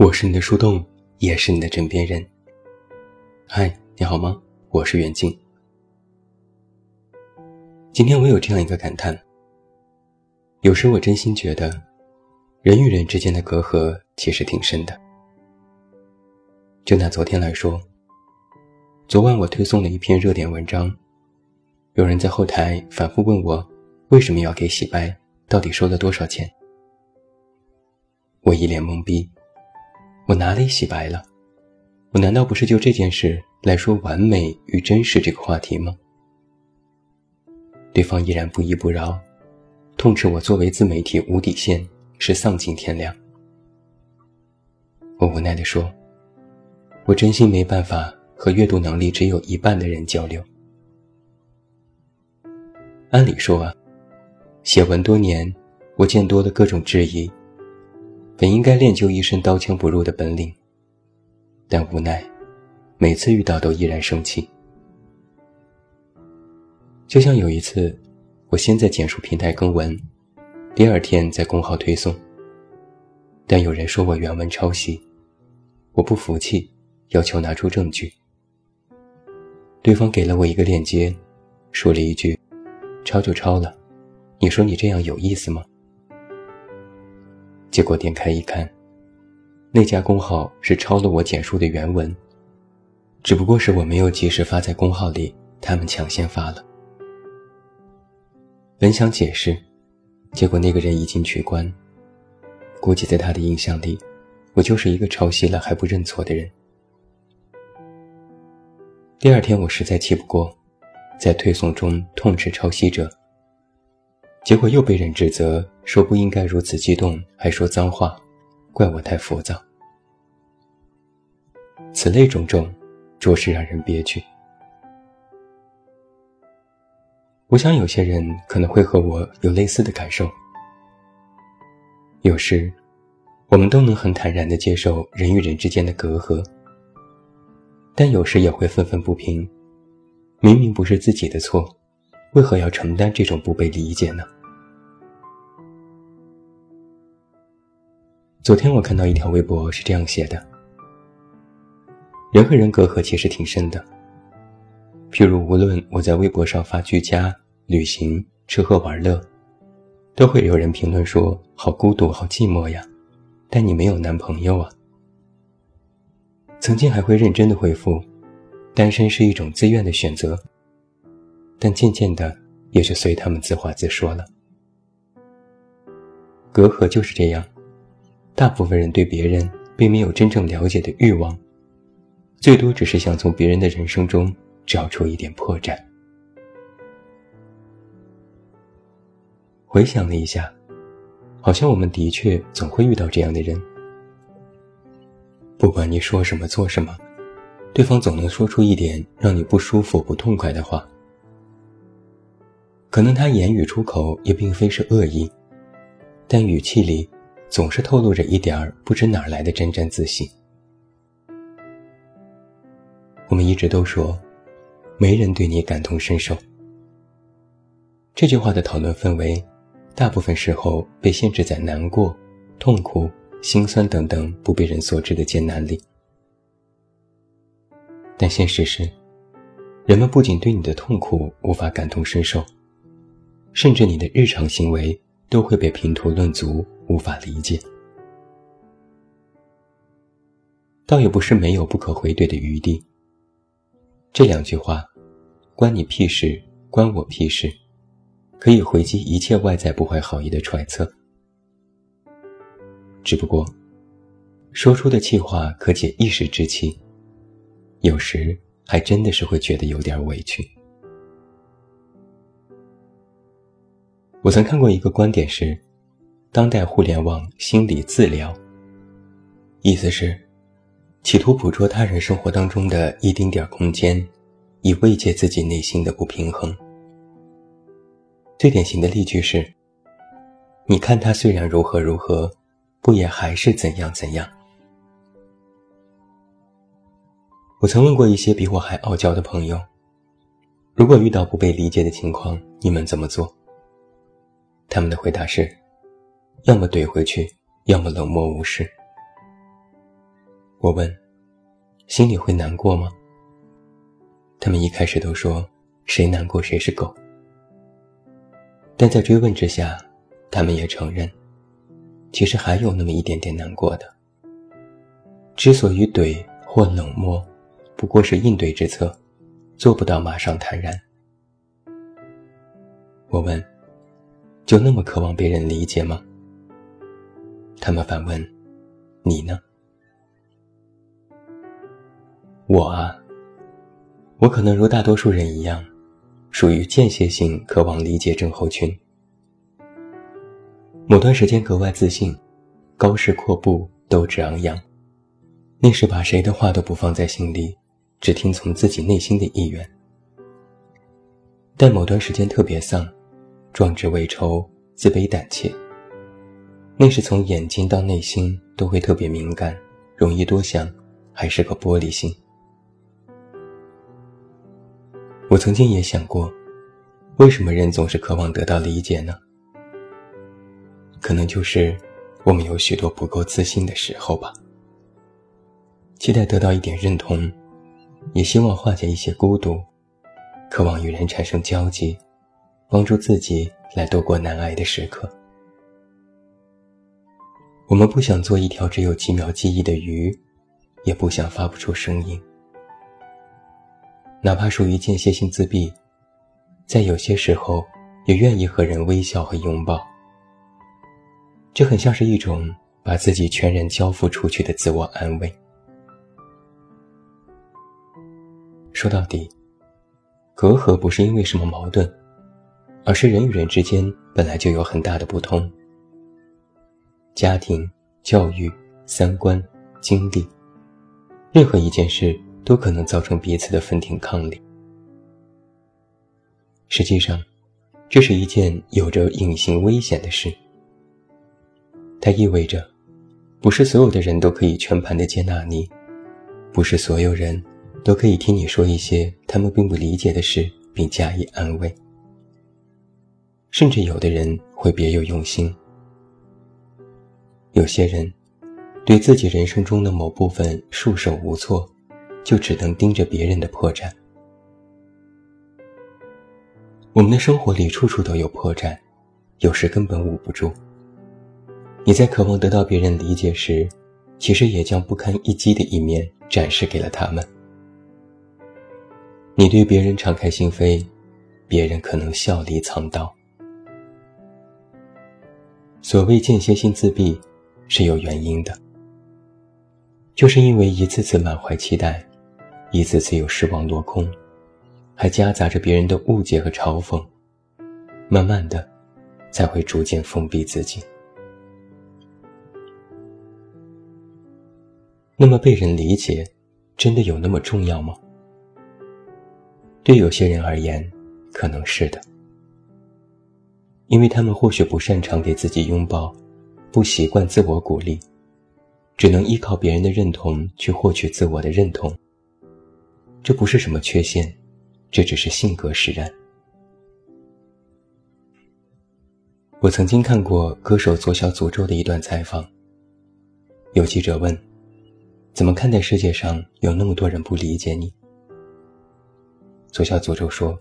我是你的树洞，也是你的枕边人。嗨，你好吗？我是袁静。今天我有这样一个感叹：有时我真心觉得，人与人之间的隔阂其实挺深的。就拿昨天来说，昨晚我推送了一篇热点文章，有人在后台反复问我，为什么要给洗白？到底收了多少钱？我一脸懵逼。我哪里洗白了？我难道不是就这件事来说完美与真实这个话题吗？对方依然不依不饶，痛斥我作为自媒体无底线，是丧尽天良。我无奈地说：“我真心没办法和阅读能力只有一半的人交流。按理说啊，写文多年，我见多了各种质疑。”本应该练就一身刀枪不入的本领，但无奈，每次遇到都依然生气。就像有一次，我先在简述平台更文，第二天在公号推送，但有人说我原文抄袭，我不服气，要求拿出证据。对方给了我一个链接，说了一句：“抄就抄了，你说你这样有意思吗？”结果点开一看，那家公号是抄了我简述的原文，只不过是我没有及时发在公号里，他们抢先发了。本想解释，结果那个人已经取关。估计在他的印象里，我就是一个抄袭了还不认错的人。第二天我实在气不过，在推送中痛斥抄袭者。结果又被人指责说不应该如此激动，还说脏话，怪我太浮躁。此类种种，着实让人憋屈。我想有些人可能会和我有类似的感受。有时，我们都能很坦然地接受人与人之间的隔阂，但有时也会愤愤不平。明明不是自己的错。为何要承担这种不被理解呢？昨天我看到一条微博是这样写的：人和人隔阂其实挺深的。譬如，无论我在微博上发居家、旅行、吃喝玩乐，都会有人评论说“好孤独，好寂寞呀”，但你没有男朋友啊。曾经还会认真的回复：“单身是一种自愿的选择。”但渐渐的，也就随他们自话自说了。隔阂就是这样，大部分人对别人并没有真正了解的欲望，最多只是想从别人的人生中找出一点破绽。回想了一下，好像我们的确总会遇到这样的人。不管你说什么做什么，对方总能说出一点让你不舒服、不痛快的话。可能他言语出口也并非是恶意，但语气里总是透露着一点儿不知哪来的沾沾自喜。我们一直都说，没人对你感同身受。这句话的讨论氛围，大部分时候被限制在难过、痛苦、心酸等等不被人所知的艰难里。但现实是，人们不仅对你的痛苦无法感同身受。甚至你的日常行为都会被评头论足，无法理解。倒也不是没有不可回怼的余地。这两句话，关你屁事，关我屁事，可以回击一切外在不怀好意的揣测。只不过，说出的气话可解一时之气，有时还真的是会觉得有点委屈。我曾看过一个观点是，当代互联网心理自疗。意思是，企图捕捉他人生活当中的一丁点空间，以慰藉自己内心的不平衡。最典型的例句是：“你看他虽然如何如何，不也还是怎样怎样？”我曾问过一些比我还傲娇的朋友，如果遇到不被理解的情况，你们怎么做？他们的回答是：要么怼回去，要么冷漠无视。我问：“心里会难过吗？”他们一开始都说：“谁难过谁是狗。”但在追问之下，他们也承认，其实还有那么一点点难过的。之所以怼或冷漠，不过是应对之策，做不到马上坦然。我问：“就那么渴望被人理解吗？”他们反问：“你呢？”我啊，我可能如大多数人一样，属于间歇性渴望理解症候群。某段时间格外自信，高势阔步，斗志昂扬，那时把谁的话都不放在心里，只听从自己内心的意愿。但某段时间特别丧，壮志未酬，自卑胆怯。那是从眼睛到内心都会特别敏感，容易多想，还是个玻璃心。我曾经也想过，为什么人总是渴望得到理解呢？可能就是我们有许多不够自信的时候吧。期待得到一点认同，也希望化解一些孤独，渴望与人产生交集，帮助自己来度过难挨的时刻。我们不想做一条只有几秒记忆的鱼，也不想发不出声音。哪怕属于间歇性自闭，在有些时候也愿意和人微笑和拥抱。这很像是一种把自己全然交付出去的自我安慰。说到底，隔阂不是因为什么矛盾，而是人与人之间本来就有很大的不同。家庭、教育、三观、经历，任何一件事。都可能造成彼此的分庭抗礼。实际上，这是一件有着隐形危险的事。它意味着，不是所有的人都可以全盘的接纳你，不是所有人都可以听你说一些他们并不理解的事并加以安慰。甚至有的人会别有用心。有些人，对自己人生中的某部分束手无措。就只能盯着别人的破绽。我们的生活里处处都有破绽，有时根本捂不住。你在渴望得到别人理解时，其实也将不堪一击的一面展示给了他们。你对别人敞开心扉，别人可能笑里藏刀。所谓间歇性自闭，是有原因的，就是因为一次次满怀期待。一次次有失望落空，还夹杂着别人的误解和嘲讽，慢慢的，才会逐渐封闭自己。那么被人理解，真的有那么重要吗？对有些人而言，可能是的，因为他们或许不擅长给自己拥抱，不习惯自我鼓励，只能依靠别人的认同去获取自我的认同。这不是什么缺陷，这只是性格使然。我曾经看过歌手左小诅咒的一段采访。有记者问：“怎么看待世界上有那么多人不理解你？”左小诅咒说：“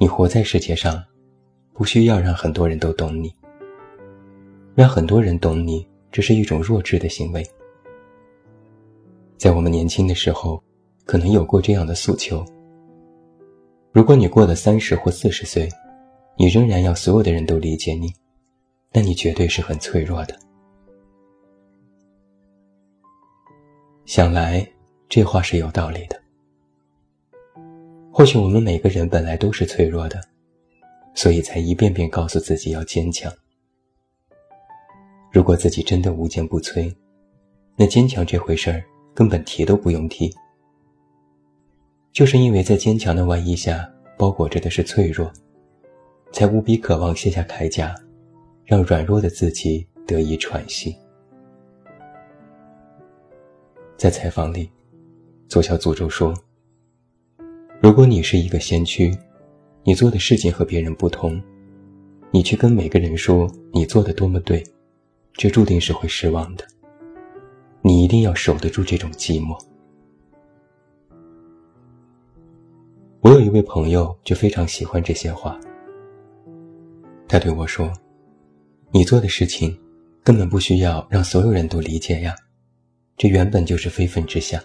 你活在世界上，不需要让很多人都懂你。让很多人懂你，这是一种弱智的行为。在我们年轻的时候。”可能有过这样的诉求：如果你过了三十或四十岁，你仍然要所有的人都理解你，那你绝对是很脆弱的。想来这话是有道理的。或许我们每个人本来都是脆弱的，所以才一遍遍告诉自己要坚强。如果自己真的无坚不摧，那坚强这回事儿根本提都不用提。就是因为在坚强的外衣下包裹着的是脆弱，才无比渴望卸下铠甲，让软弱的自己得以喘息。在采访里，左小诅咒说：“如果你是一个先驱，你做的事情和别人不同，你去跟每个人说你做的多么对，这注定是会失望的。你一定要守得住这种寂寞。我有一位朋友就非常喜欢这些话，他对我说：“你做的事情根本不需要让所有人都理解呀，这原本就是非分之想。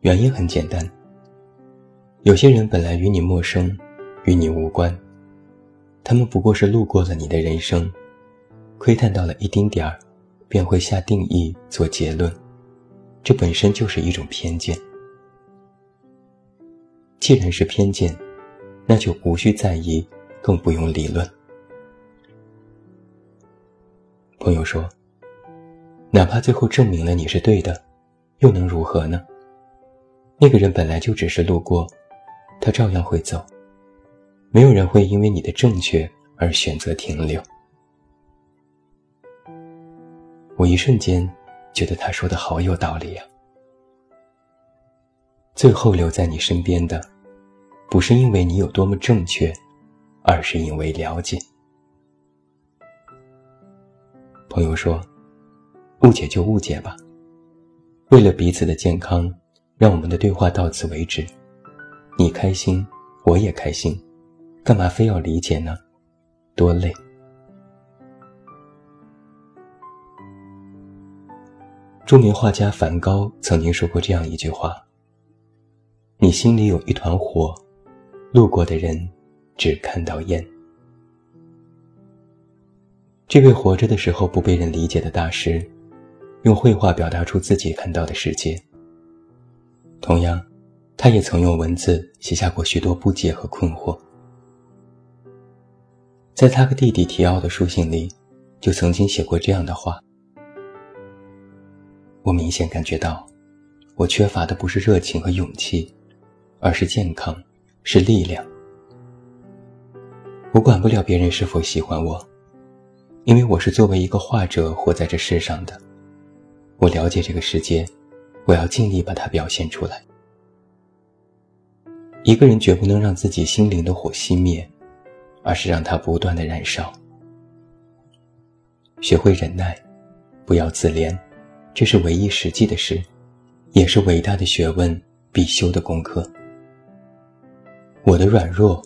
原因很简单，有些人本来与你陌生，与你无关，他们不过是路过了你的人生，窥探到了一丁点儿。”便会下定义做结论，这本身就是一种偏见。既然是偏见，那就无需在意，更不用理论。朋友说：“哪怕最后证明了你是对的，又能如何呢？那个人本来就只是路过，他照样会走，没有人会因为你的正确而选择停留。”我一瞬间觉得他说的好有道理呀。最后留在你身边的，不是因为你有多么正确，而是因为了解。朋友说：“误解就误解吧，为了彼此的健康，让我们的对话到此为止。你开心，我也开心，干嘛非要理解呢？多累。”著名画家梵高曾经说过这样一句话：“你心里有一团火，路过的人只看到烟。”这位活着的时候不被人理解的大师，用绘画表达出自己看到的世界。同样，他也曾用文字写下过许多不解和困惑。在他和弟弟提奥的书信里，就曾经写过这样的话。我明显感觉到，我缺乏的不是热情和勇气，而是健康，是力量。我管不了别人是否喜欢我，因为我是作为一个画者活在这世上的。我了解这个世界，我要尽力把它表现出来。一个人绝不能让自己心灵的火熄灭，而是让它不断的燃烧。学会忍耐，不要自怜。这是唯一实际的事，也是伟大的学问必修的功课。我的软弱，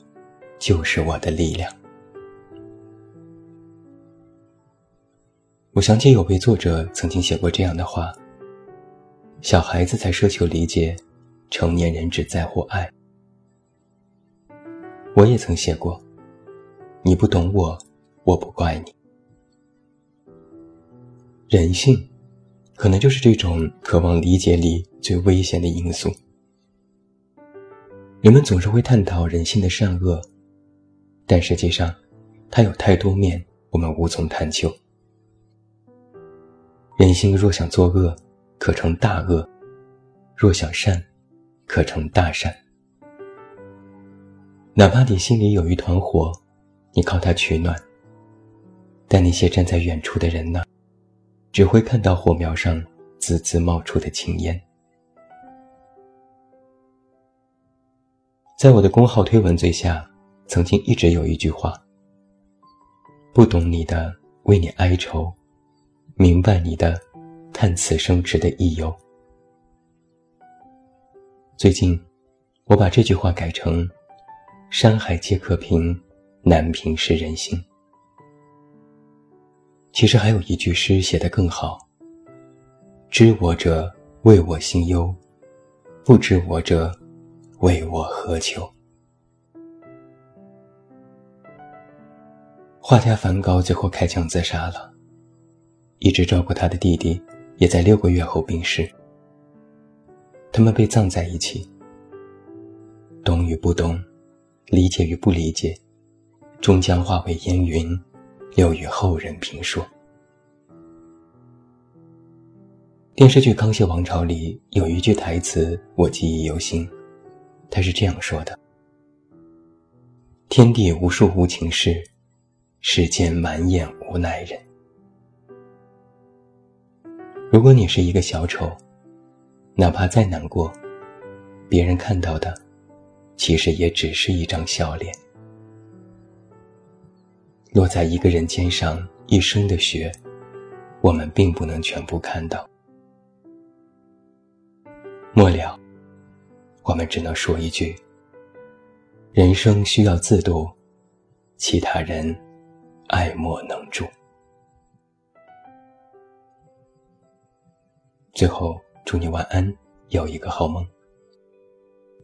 就是我的力量。我想起有位作者曾经写过这样的话：小孩子才奢求理解，成年人只在乎爱。我也曾写过：你不懂我，我不怪你。人性。可能就是这种渴望理解里最危险的因素。人们总是会探讨人性的善恶，但实际上，它有太多面，我们无从探究。人心若想作恶，可成大恶；若想善，可成大善。哪怕你心里有一团火，你靠它取暖，但那些站在远处的人呢？只会看到火苗上滋滋冒出的青烟。在我的公号推文最下，曾经一直有一句话：“不懂你的为你哀愁，明白你的叹此生值得一游。”最近，我把这句话改成：“山海皆可平，难平是人心。”其实还有一句诗写得更好：“知我者为我心忧，不知我者为我何求。”画家梵高最后开枪自杀了，一直照顾他的弟弟也在六个月后病逝。他们被葬在一起，懂与不懂，理解与不理解，终将化为烟云。留与后人评说。电视剧《康熙王朝》里有一句台词，我记忆犹新。他是这样说的：“天地无数无情事，世间满眼无奈人。”如果你是一个小丑，哪怕再难过，别人看到的，其实也只是一张笑脸。落在一个人肩上一生的雪，我们并不能全部看到。末了，我们只能说一句：人生需要自度，其他人爱莫能助。最后，祝你晚安，有一个好梦。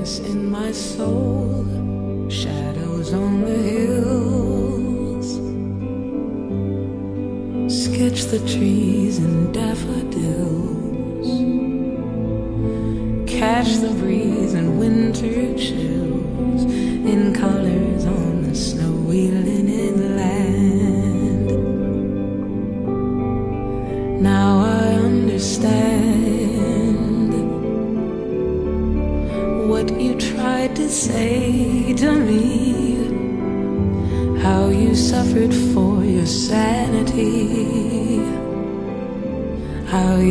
In my soul, shadows on the hills. Sketch the trees and daffodils. Catch the breeze and winter chills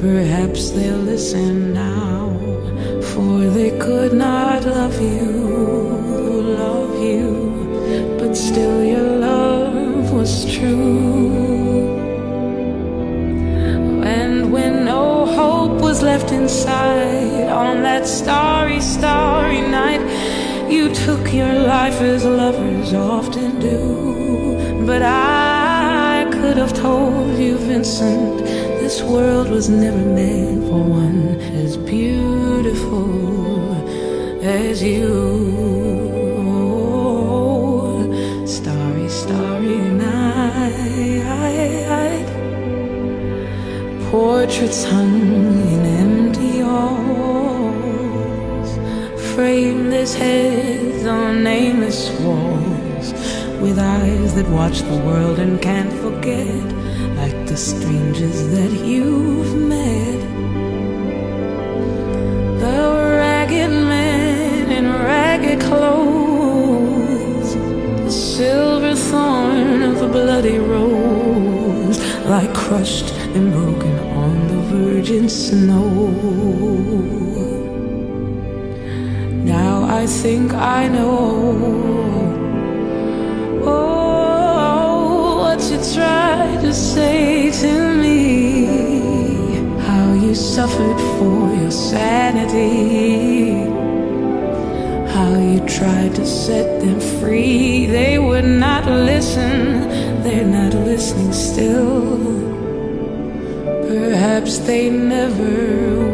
Perhaps they'll listen now, for they could not love you, love you, but still your love was true. And when no hope was left inside on that starry, starry night, you took your life as lovers often do. But I could have told you, Vincent this world was never meant for one as beautiful as you. Starry, starry night. Portraits hung in empty halls. Frameless heads on nameless walls. With eyes that watch the world and can't forget the strangers that you've met. The ragged man in ragged clothes, the silver thorn of the bloody rose, like crushed and broken on the virgin snow. Now I think I know oh, try to say to me how you suffered for your sanity, how you tried to set them free. They would not listen, they're not listening still. Perhaps they never